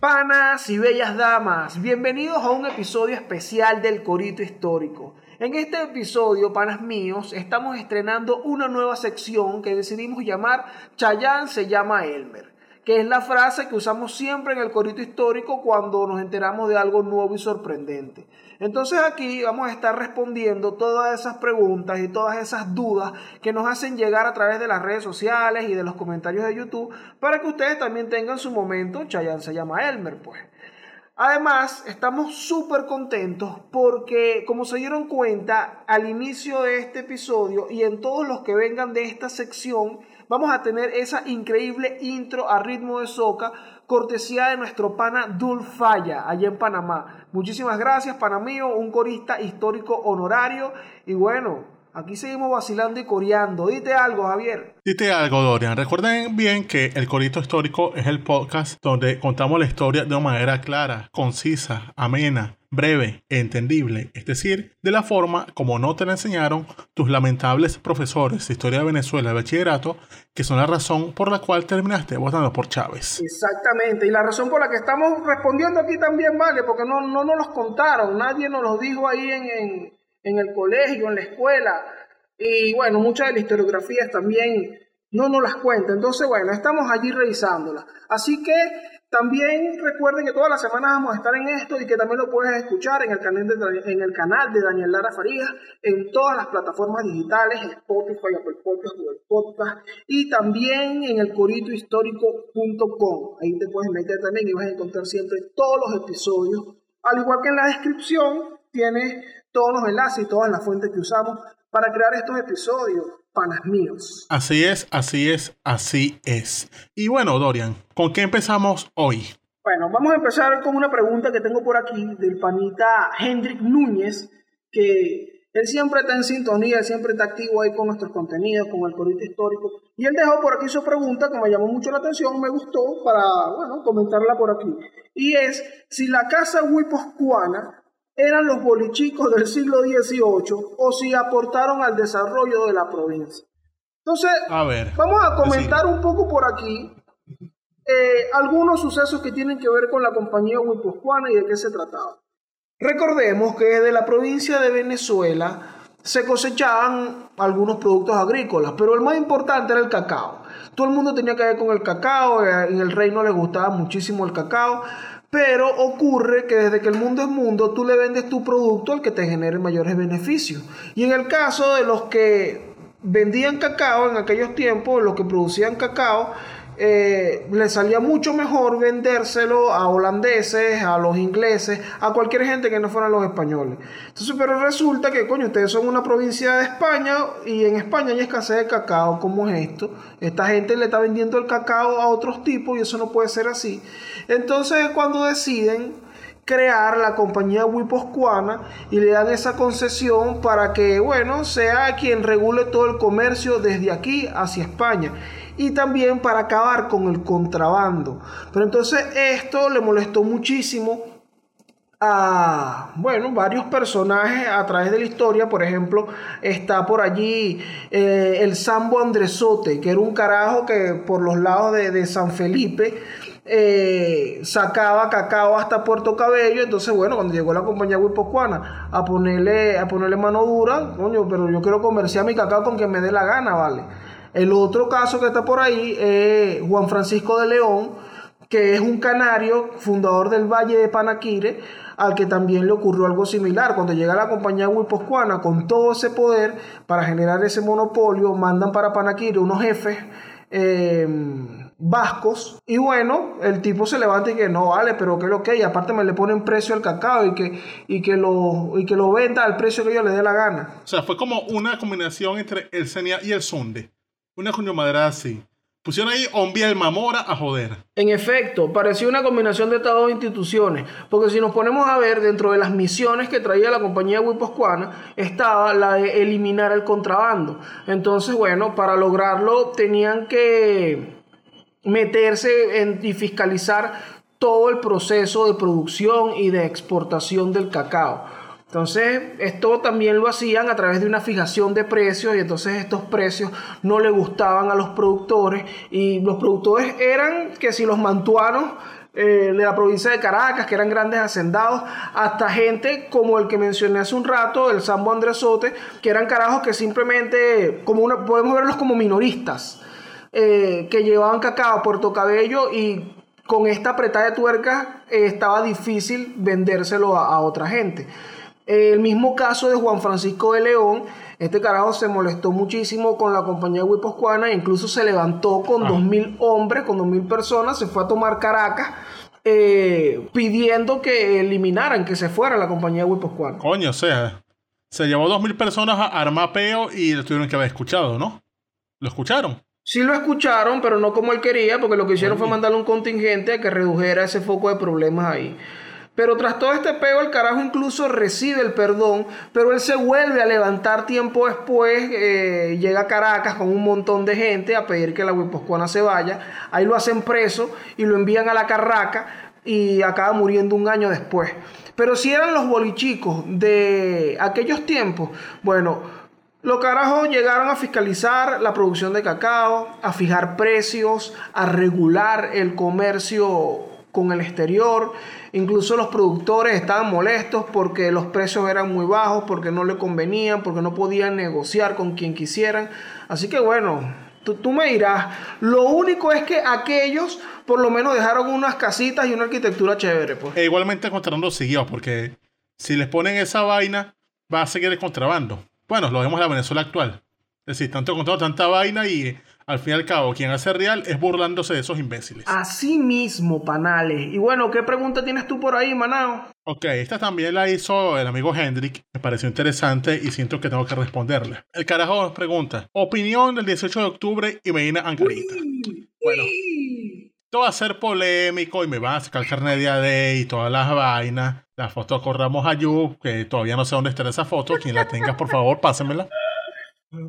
Panas y bellas damas, bienvenidos a un episodio especial del Corito Histórico. En este episodio, panas míos, estamos estrenando una nueva sección que decidimos llamar Chayán se llama Elmer que es la frase que usamos siempre en el corito histórico cuando nos enteramos de algo nuevo y sorprendente. Entonces aquí vamos a estar respondiendo todas esas preguntas y todas esas dudas que nos hacen llegar a través de las redes sociales y de los comentarios de YouTube para que ustedes también tengan su momento. Chayanne se llama Elmer, pues. Además, estamos súper contentos porque, como se dieron cuenta al inicio de este episodio y en todos los que vengan de esta sección, vamos a tener esa increíble intro a ritmo de soca, cortesía de nuestro pana Dul Falla, allá en Panamá. Muchísimas gracias, pana mío, un corista histórico honorario. Y bueno, Aquí seguimos vacilando y coreando. Dite algo, Javier. Dite algo, Dorian. Recuerden bien que El Corito Histórico es el podcast donde contamos la historia de una manera clara, concisa, amena, breve e entendible, es decir, de la forma como no te la enseñaron tus lamentables profesores de historia de Venezuela de bachillerato, que son la razón por la cual terminaste votando por Chávez. Exactamente, y la razón por la que estamos respondiendo aquí también vale, porque no, no nos los contaron, nadie nos los dijo ahí en, en, en el colegio, en la escuela, y bueno, muchas de las historiografías también no nos las cuentan, entonces bueno, estamos allí revisándolas. Así que también recuerden que todas las semanas vamos a estar en esto y que también lo puedes escuchar en el canal de, en el canal de Daniel Lara Farías, en todas las plataformas digitales, Spotify, Apple Podcast, Google Podcast y también en el coritohistórico.com. Ahí te puedes meter también y vas a encontrar siempre todos los episodios. Al igual que en la descripción tienes todos los enlaces y todas las fuentes que usamos para crear estos episodios panas míos. Así es, así es, así es. Y bueno, Dorian, ¿con qué empezamos hoy? Bueno, vamos a empezar con una pregunta que tengo por aquí del panita Hendrik Núñez, que él siempre está en sintonía, siempre está activo ahí con nuestros contenidos, con el corito histórico. Y él dejó por aquí su pregunta que me llamó mucho la atención, me gustó para, bueno, comentarla por aquí. Y es, si la casa huiposcuana eran los bolichicos del siglo XVIII o si aportaron al desarrollo de la provincia. Entonces, vamos a comentar un poco por aquí eh, algunos sucesos que tienen que ver con la compañía huiposcuana y de qué se trataba. Recordemos que desde la provincia de Venezuela se cosechaban algunos productos agrícolas, pero el más importante era el cacao. Todo el mundo tenía que ver con el cacao, eh, en el reino le gustaba muchísimo el cacao, pero ocurre que desde que el mundo es mundo, tú le vendes tu producto al que te genere mayores beneficios. Y en el caso de los que vendían cacao en aquellos tiempos, los que producían cacao, eh, le salía mucho mejor vendérselo a holandeses, a los ingleses, a cualquier gente que no fueran los españoles. Entonces, pero resulta que, coño, ustedes son una provincia de España y en España hay escasez de cacao. ¿Cómo es esto? Esta gente le está vendiendo el cacao a otros tipos y eso no puede ser así. Entonces, cuando deciden crear la compañía Wiposcuana y le dan esa concesión para que, bueno, sea quien regule todo el comercio desde aquí hacia España y también para acabar con el contrabando. Pero entonces esto le molestó muchísimo a, bueno, varios personajes a través de la historia. Por ejemplo, está por allí eh, el Sambo Andresote, que era un carajo que por los lados de, San Felipe eh, sacaba cacao hasta Puerto Cabello. Entonces, bueno, cuando llegó la compañía Huipocuana a ponerle, a ponerle mano dura, coño, pero yo quiero comerciar mi cacao con que me dé la gana, ¿vale? El otro caso que está por ahí es Juan Francisco de León, que es un canario, fundador del Valle de Panaquire, al que también le ocurrió algo similar. Cuando llega la compañía Huiposcuana con todo ese poder para generar ese monopolio, mandan para Panaquire unos jefes em, vascos y bueno, el tipo se levanta y que no vale, pero que lo que, y aparte me le ponen precio al cacao y que, y que, lo, y que lo venda al precio que yo le dé la gana. O sea, fue como una combinación entre el Senia y el Sunde una madera así. Pusieron ahí Ombiel Mamora a joder. En efecto, parecía una combinación de estas dos instituciones, porque si nos ponemos a ver dentro de las misiones que traía la compañía Wiposcuana, estaba la de eliminar el contrabando. Entonces, bueno, para lograrlo tenían que meterse en, y fiscalizar todo el proceso de producción y de exportación del cacao. Entonces, esto también lo hacían a través de una fijación de precios y entonces estos precios no le gustaban a los productores y los productores eran que si los mantuanos eh, de la provincia de Caracas, que eran grandes hacendados, hasta gente como el que mencioné hace un rato, el Sambo Andresote, que eran carajos que simplemente, como una, podemos verlos como minoristas, eh, que llevaban cacao a Puerto Cabello y con esta apretada de tuerca eh, estaba difícil vendérselo a otra gente. El mismo caso de Juan Francisco de León, este carajo se molestó muchísimo con la compañía Huiposcuana, incluso se levantó con dos mil hombres, con dos mil personas, se fue a tomar Caracas. Eh, pidiendo que eliminaran, que se fuera la compañía Huiposcuana. Coño, o sea, se llevó dos mil personas a Armapeo y lo tuvieron que haber escuchado, ¿no? ¿Lo escucharon? Sí lo escucharon, pero no como él quería, porque lo que hicieron fue mandarle un contingente a que redujera ese foco de problemas ahí. Pero tras todo este pego, el carajo incluso recibe el perdón, pero él se vuelve a levantar tiempo después, eh, llega a Caracas con un montón de gente a pedir que la Huiposcuana se vaya, ahí lo hacen preso y lo envían a la Carraca y acaba muriendo un año después. Pero si eran los bolichicos de aquellos tiempos, bueno, los carajos llegaron a fiscalizar la producción de cacao, a fijar precios, a regular el comercio con el exterior. Incluso los productores estaban molestos porque los precios eran muy bajos, porque no le convenían, porque no podían negociar con quien quisieran. Así que bueno, tú, me dirás, lo único es que aquellos por lo menos dejaron unas casitas y una arquitectura chévere. Pues. E igualmente encontrando siguió, porque si les ponen esa vaina, va a seguir el contrabando. Bueno, lo vemos en la Venezuela actual. Es decir, tanto encontrado tanta vaina y al fin y al cabo, quien hace real es burlándose de esos imbéciles. Así mismo, Panales. Y bueno, ¿qué pregunta tienes tú por ahí, Manao? Ok, esta también la hizo el amigo Hendrik. Me pareció interesante y siento que tengo que responderle. El carajo nos pregunta: Opinión del 18 de octubre y Medina Ancarita. bueno, esto va a ser polémico y me van a sacar carne de AD y todas las vainas. La foto con Ramos Ayú, que todavía no sé dónde está esa foto. Quien la tenga, por favor, pásenmela.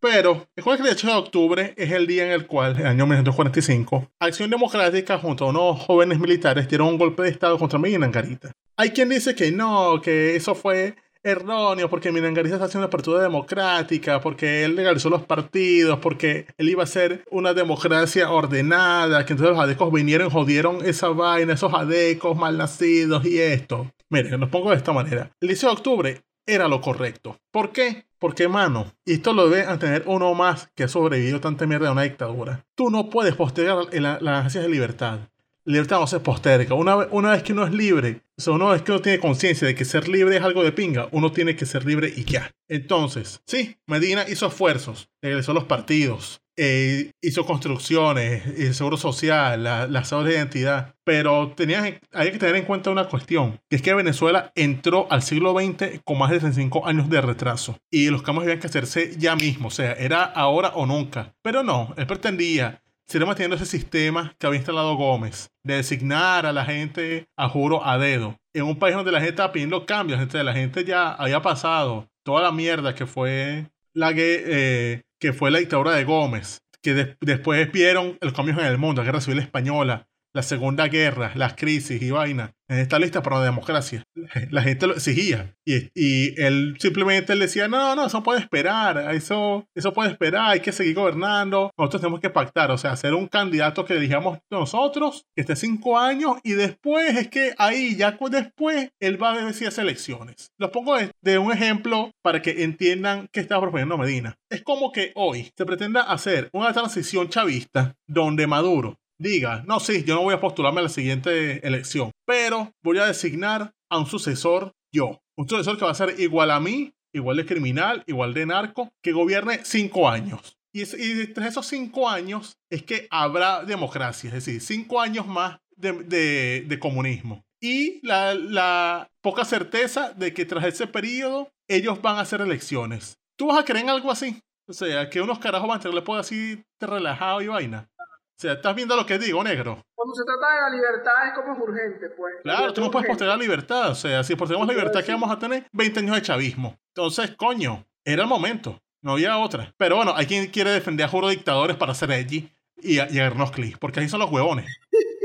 Pero, el 8 de octubre es el día en el cual, en el año 1945, Acción Democrática junto a unos jóvenes militares dieron un golpe de Estado contra Minangarita. Hay quien dice que no, que eso fue erróneo porque Minangarita está haciendo una apertura democrática, porque él legalizó los partidos, porque él iba a ser una democracia ordenada, que entonces los adecos vinieron y jodieron esa vaina, esos adecos mal nacidos y esto. Miren, los pongo de esta manera. El 10 de octubre era lo correcto. ¿Por qué? Porque, mano, y esto lo debe tener uno más que ha sobrevivido tanta mierda de una dictadura. Tú no puedes postergar las ansias de libertad. La libertad no se posterga. Una, una vez que uno es libre, o una vez que uno tiene conciencia de que ser libre es algo de pinga, uno tiene que ser libre y ya. Entonces, sí, Medina hizo esfuerzos, regresó a los partidos, eh, hizo construcciones, el seguro social, las obras de identidad, pero tenía, hay que tener en cuenta una cuestión, que es que Venezuela entró al siglo XX con más de 65 años de retraso y los cambios habían que hacerse ya mismo, o sea, era ahora o nunca. Pero no, él pretendía seguir manteniendo ese sistema que había instalado Gómez, de designar a la gente a juro a dedo, en un país donde la gente estaba pidiendo cambios, gente, la gente ya había pasado toda la mierda que fue la. Eh, que fue la dictadura de Gómez, que después vieron los cambios en el mundo, la guerra civil española, la segunda guerra, las crisis y vaina en esta lista para la democracia. La gente lo exigía. Y, y él simplemente le decía, no, no, eso puede esperar, eso, eso puede esperar, hay que seguir gobernando, nosotros tenemos que pactar, o sea, hacer un candidato que dijamos nosotros, que esté cinco años, y después es que ahí, ya después, él va a decir elecciones. Los pongo de, un ejemplo para que entiendan qué está proponiendo Medina. Es como que hoy se pretenda hacer una transición chavista donde Maduro diga, no, sí, yo no voy a postularme a la siguiente elección, pero voy a designar a un sucesor yo. Un sucesor que va a ser igual a mí, igual de criminal, igual de narco, que gobierne cinco años. Y, y tras esos cinco años es que habrá democracia, es decir, cinco años más de, de, comunismo. Y la, la, poca certeza de que tras ese periodo ellos van a hacer elecciones. ¿Tú vas a creer en algo así? O sea, que unos carajos van a tenerle poder así relajado y vaina. O sea, ¿estás viendo lo que digo, negro? Cuando se trata de la libertad es como es urgente, pues. Claro, tú no puedes postergar la libertad. O sea, si postergamos la libertad. ¿qué vamos a tener? 20 años de chavismo. Entonces, coño, era el momento. No había otra. Pero bueno, hay quien quiere defender a juro dictadores para hacer edgy y, agarrarnos clics. Porque ahí son los huevones.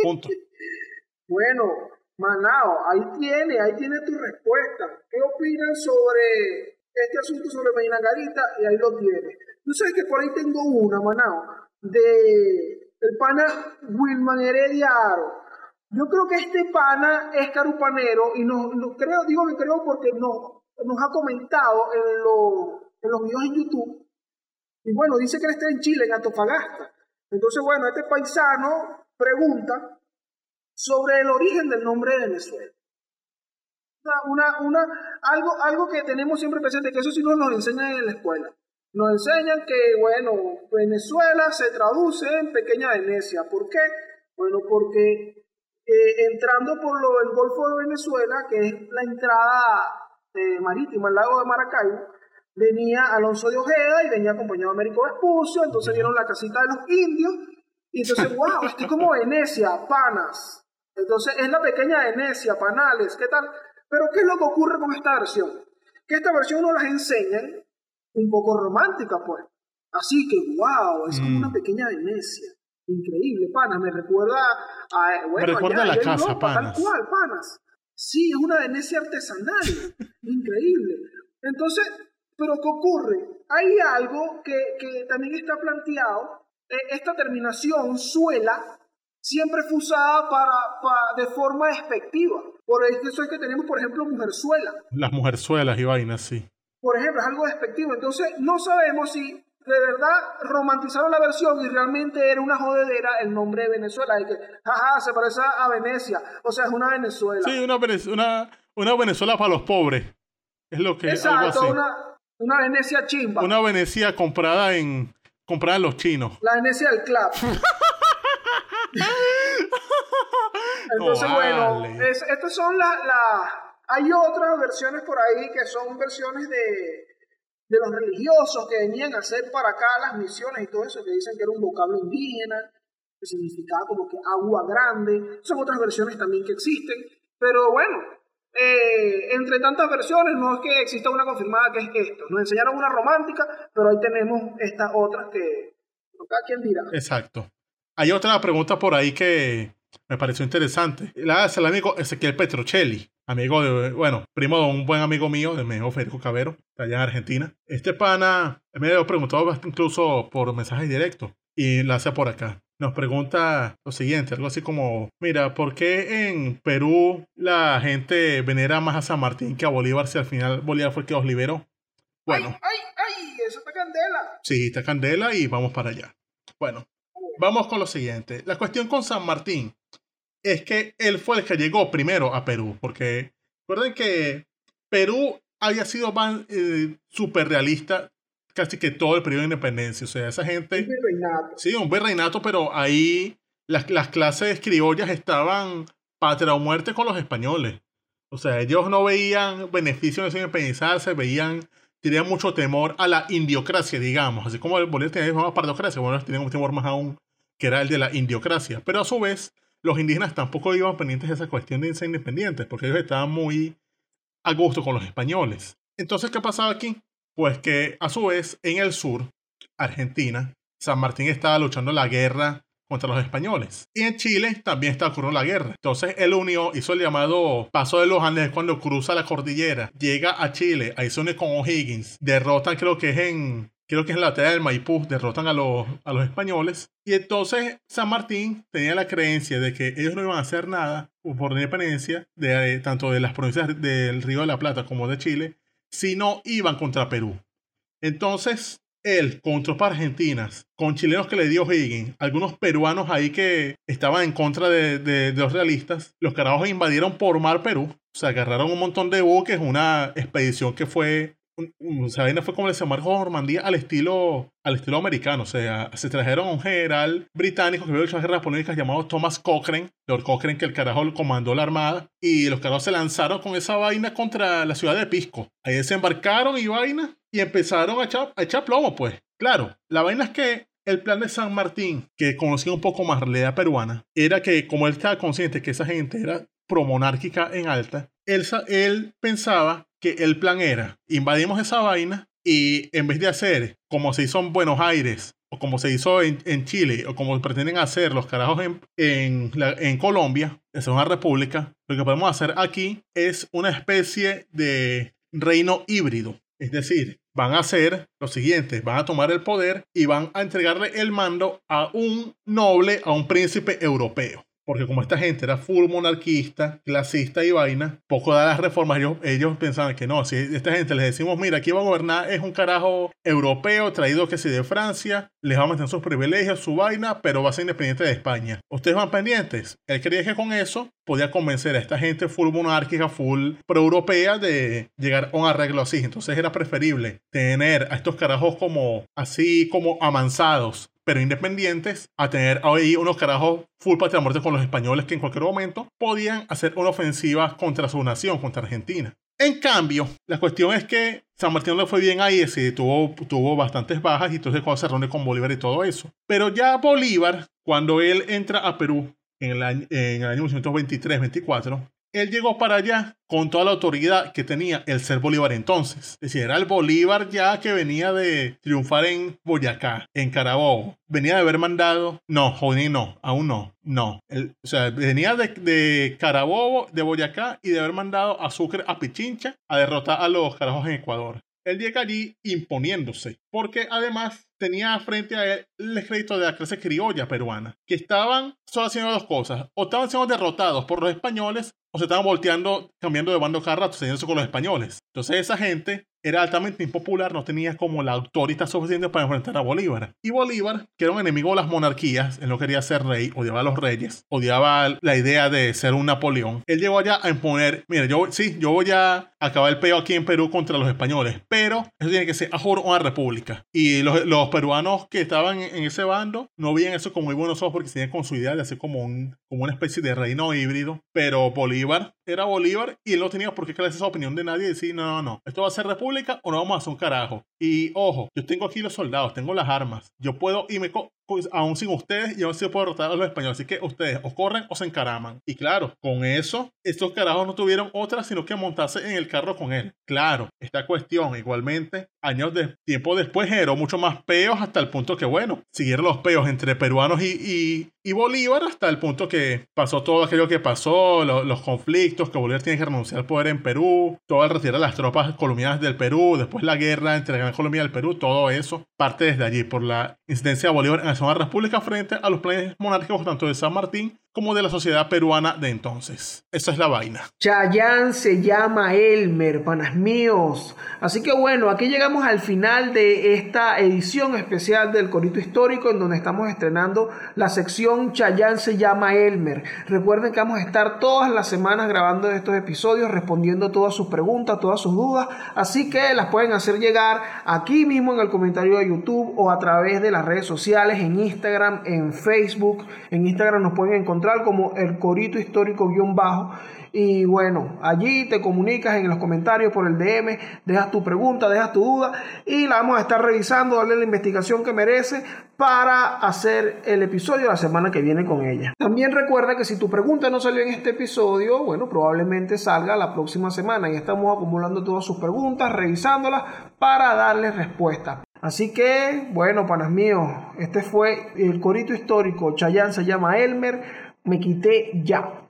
Punto. Bueno, Manao, ahí tiene, ahí tiene tu respuesta. ¿Qué opinan sobre este asunto sobre Medina Garita? Y ahí lo tiene. Tú sabes que por ahí tengo una, Manao, de el pana Wilman Heredia Aro. Yo creo que este pana es carupanero y no, no creo, digo que creo porque nos, nos ha comentado en, los en los videos en YouTube. Y bueno, dice que él está en Chile, en Antofagasta. Entonces, bueno, este paisano pregunta sobre el origen del nombre de Venezuela. Una, una- algo, algo que tenemos siempre presente, que eso sí nos lo enseñan en la escuela. Nos enseñan que, bueno, Venezuela se traduce en pequeña Venecia. ¿Por qué? Bueno, porque eh, entrando por lo, el Golfo de Venezuela, que es la entrada eh, marítima al lago de Maracaibo, venía Alonso de Ojeda y venía acompañado de Américo Vespucio, entonces vieron la casita de los indios, y entonces, wow, esto es como Venecia, panas. Entonces es la pequeña Venecia, panales, ¿qué tal? Pero ¿qué es lo que ocurre con esta versión? Que esta versión nos las enseñan un poco romántica, pues. Así que, wow, es como Mm. una pequeña Venecia. Increíble, panas, me recuerda a... Bueno, recuerda allá, a la casa, Europa, panas. Tal cual, panas. Sí, es una Venecia artesanal. Increíble. Entonces, ¿pero qué ocurre? Hay algo que, que también está planteado. eh, esta terminación, suela, siempre fue usada para, pa- de forma despectiva. Por eso es que tenemos, por ejemplo, mujerzuela. Las mujerzuelas y vainas, sí. Por ejemplo, es algo despectivo. Entonces, no sabemos si de verdad romantizaron la versión y realmente era una jodedera el nombre de Venezuela. Y que, jaja, se parece a Venecia. O sea, es una Venezuela. Sí, una, una, una Venezuela para los pobres. Es lo que algo Exacto, así. una, una Venecia chimba. Una Venecia comprada en comprada en los chinos. La Venecia del club. Entonces, No bueno, es- estas son las... La, hay otras versiones por ahí que son versiones de, de los religiosos que venían a hacer para acá las misiones y todo eso, que dicen que era un vocablo indígena, que significaba como que agua grande. Son otras versiones también que existen. Pero bueno, eh, entre tantas versiones no es que exista una confirmada que es esto. Nos enseñaron una romántica, pero ahí tenemos estas otras que cada quien dirá. Exacto. Hay otra pregunta por ahí que me pareció interesante. La hace el amigo Ezequiel Petrocelli, amigo de, bueno, primo de un buen amigo mío, de Mejo Federico Cabero, de allá en Argentina. Este pana me lo preguntó incluso por mensajes directos y la hace por acá. Nos pregunta lo siguiente, algo así como, mira, ¿por qué en Perú la gente venera más a San Martín que a Bolívar si al final Bolívar fue el que los liberó? Bueno, ¡Ay, ay, ay! ¡Eso está candela! Sí, está candela y vamos para allá. Bueno, vamos con lo siguiente. La cuestión con San Martín es que él fue el que llegó primero a Perú, porque recuerden que Perú había sido más eh, súper realista casi que todo el periodo de independencia. O sea, esa gente, Es virreinato. sí, un virreinato, pero ahí las, las clases criollas estaban patria o muerte con los españoles. O sea, ellos no veían beneficio en eso de independizarse, veían, tenían mucho temor a la indiocracia, digamos. Así como el Bolívar tenía una partocracia, bueno, tenían un temor más aún que era el de la indiocracia. Pero a su vez, los indígenas tampoco iban pendientes de esa cuestión de ser independientes, porque ellos estaban muy a gusto con los españoles. Entonces, ¿qué pasaba aquí? Pues que a su vez, en el sur, Argentina, San Martín estaba luchando la guerra contra los españoles. Y en Chile también está ocurriendo la guerra. Entonces él unió, hizo el llamado Paso de los Andes cuando cruza la cordillera, llega a Chile, ahí se une con O'Higgins, derrotan creo que es en... Creo que es la batalla del Maipú, derrotan a los, a los españoles. Y entonces San Martín tenía la creencia de que ellos no iban a hacer nada por la independencia, de, eh, tanto de las provincias del Río de la Plata como de Chile, sino iban contra Perú. Entonces, él con tropas argentinas, con chilenos que le dio Higgins, algunos peruanos ahí que estaban en contra de, de- los realistas, los carajos invadieron por mar Perú. O sea, agarraron un montón de buques, una expedición que fue. O vaina fue como el desembarco de Normandía al estilo, al estilo americano. O sea, se trajeron a un general británico que hecho las guerras napoleónicas llamado Thomas Cochrane, Lord Cochrane, que el carajo comandó la armada. Y los carajos se lanzaron con esa vaina contra la ciudad de Pisco. Ahí desembarcaron y vaina y empezaron a echar, a echar plomo, pues. Claro, la vaina es que El plan de San Martín, que conocía un poco más la realidad peruana, era que como él estaba consciente que esa gente era promonárquica en alta, él, él pensaba que el plan era invadimos esa vaina y en vez de hacer como se hizo en Buenos Aires o como se hizo en, Chile, o como pretenden hacer los carajos en, en, en Colombia, es una república, lo que podemos hacer aquí es una especie de reino híbrido. Es decir, van a hacer lo siguiente, van a tomar el poder y van a entregarle el mando a un noble, a un príncipe europeo. Porque como esta gente era full monarquista, clasista y vaina, poco de las reformas, ellos, ellos pensaban que no, si esta gente les decimos, mira, aquí va a gobernar es un carajo europeo traído que sí de Francia, les va a meter sus privilegios, su vaina, pero va a ser independiente de España. Ustedes van pendientes. Él creía que con eso podía convencer a esta gente full monárquica, full pro-europea de llegar a un arreglo así. Entonces era preferible tener a estos carajos como así como amansados pero independientes, a tener ahí unos carajos full patria muerte con los españoles que en cualquier momento podían hacer una ofensiva contra su nación, contra Argentina. En cambio, la cuestión es que San Martín le fue bien ahí, sí, tuvo, tuvo bastantes bajas y entonces cuando se reúne con Bolívar y todo eso. Pero ya Bolívar, cuando él entra a Perú en el año, en el año 1923-24, él llegó para allá con toda la autoridad que tenía el ser Bolívar entonces. Es decir, era el Bolívar ya que venía de triunfar en Boyacá, en Carabobo. Venía de haber mandado, no, joder, no, aún no, no. o sea, venía de, de, Carabobo, de Boyacá y de haber mandado a Sucre a Pichincha a derrotar a los carajos en Ecuador. Llega allí imponiéndose, porque además tenía frente a él el crédito de la clase criolla peruana, que estaban solo haciendo dos cosas, o estaban siendo derrotados por los españoles, o se estaban volteando, cambiando de bando cada rato, con los españoles. Entonces esa gente era altamente impopular, no tenía como la autoridad suficiente para enfrentar a Bolívar. Y Bolívar, que era un enemigo de las monarquías, él no quería ser rey, odiaba a los reyes, odiaba la idea de ser un Napoleón. Él llegó allá a imponer, mira, yo sí, yo voy a acabar el peo aquí en Perú contra los españoles, pero eso tiene que ser a una república. Y los, los peruanos que estaban en, ese bando no veían eso como muy buenos ojos porque tenían con su idea de hacer como, un, como una especie de reino híbrido, pero Bolívar era Bolívar y él no tenía por qué creerse esa opinión de nadie y decir, no, no, no, esto va a ser república o no vamos a hacer un carajo. Y ojo, yo tengo aquí los soldados, tengo las armas, yo puedo irme pues, aún sin ustedes y aún sí puedo derrotar a los españoles. Así que ustedes o corren o se encaraman. Y claro, con eso, estos carajos no tuvieron otra sino que montarse en el carro con él. Claro, esta cuestión igualmente, años de tiempo después generó mucho más peos hasta el punto que, bueno, siguieron los peos entre peruanos y, y, Bolívar hasta el punto que pasó todo aquello que pasó, los conflictos, que Bolívar tiene que renunciar al poder en Perú, todo el retirar las tropas colombianas del Perú, después la guerra entre Gran Colombia y el Perú, todo eso parte desde allí por la incidencia de Bolívar en la Segunda República frente a los planes monárquicos tanto de San Martín como de la sociedad peruana de entonces. Esa es la vaina. Chayán se llama Elmer, panas míos. Así que bueno, aquí llegamos al final de esta edición especial del Corito Histórico en donde estamos estrenando la sección Chayán se llama Elmer. Recuerden que vamos a estar todas las semanas grabando estos episodios, respondiendo todas sus preguntas, todas sus dudas. Así que las pueden hacer llegar aquí mismo en el comentario de YouTube o a través de las redes sociales, en Instagram, en Facebook. En Instagram nos pueden encontrar como el Corito Histórico guion bajo. Y bueno, allí te comunicas en los comentarios por el DM, dejas tu pregunta, dejas tu duda y la vamos a estar revisando, darle la investigación que merece para hacer el episodio la semana que viene con ella. También recuerda que si tu pregunta no salió en este episodio, bueno, probablemente salga la próxima semana y estamos acumulando todas sus preguntas, revisándolas para darles respuesta. Así que, bueno, panas míos, este fue el corito histórico. Chayán se llama Elmer me quité ya.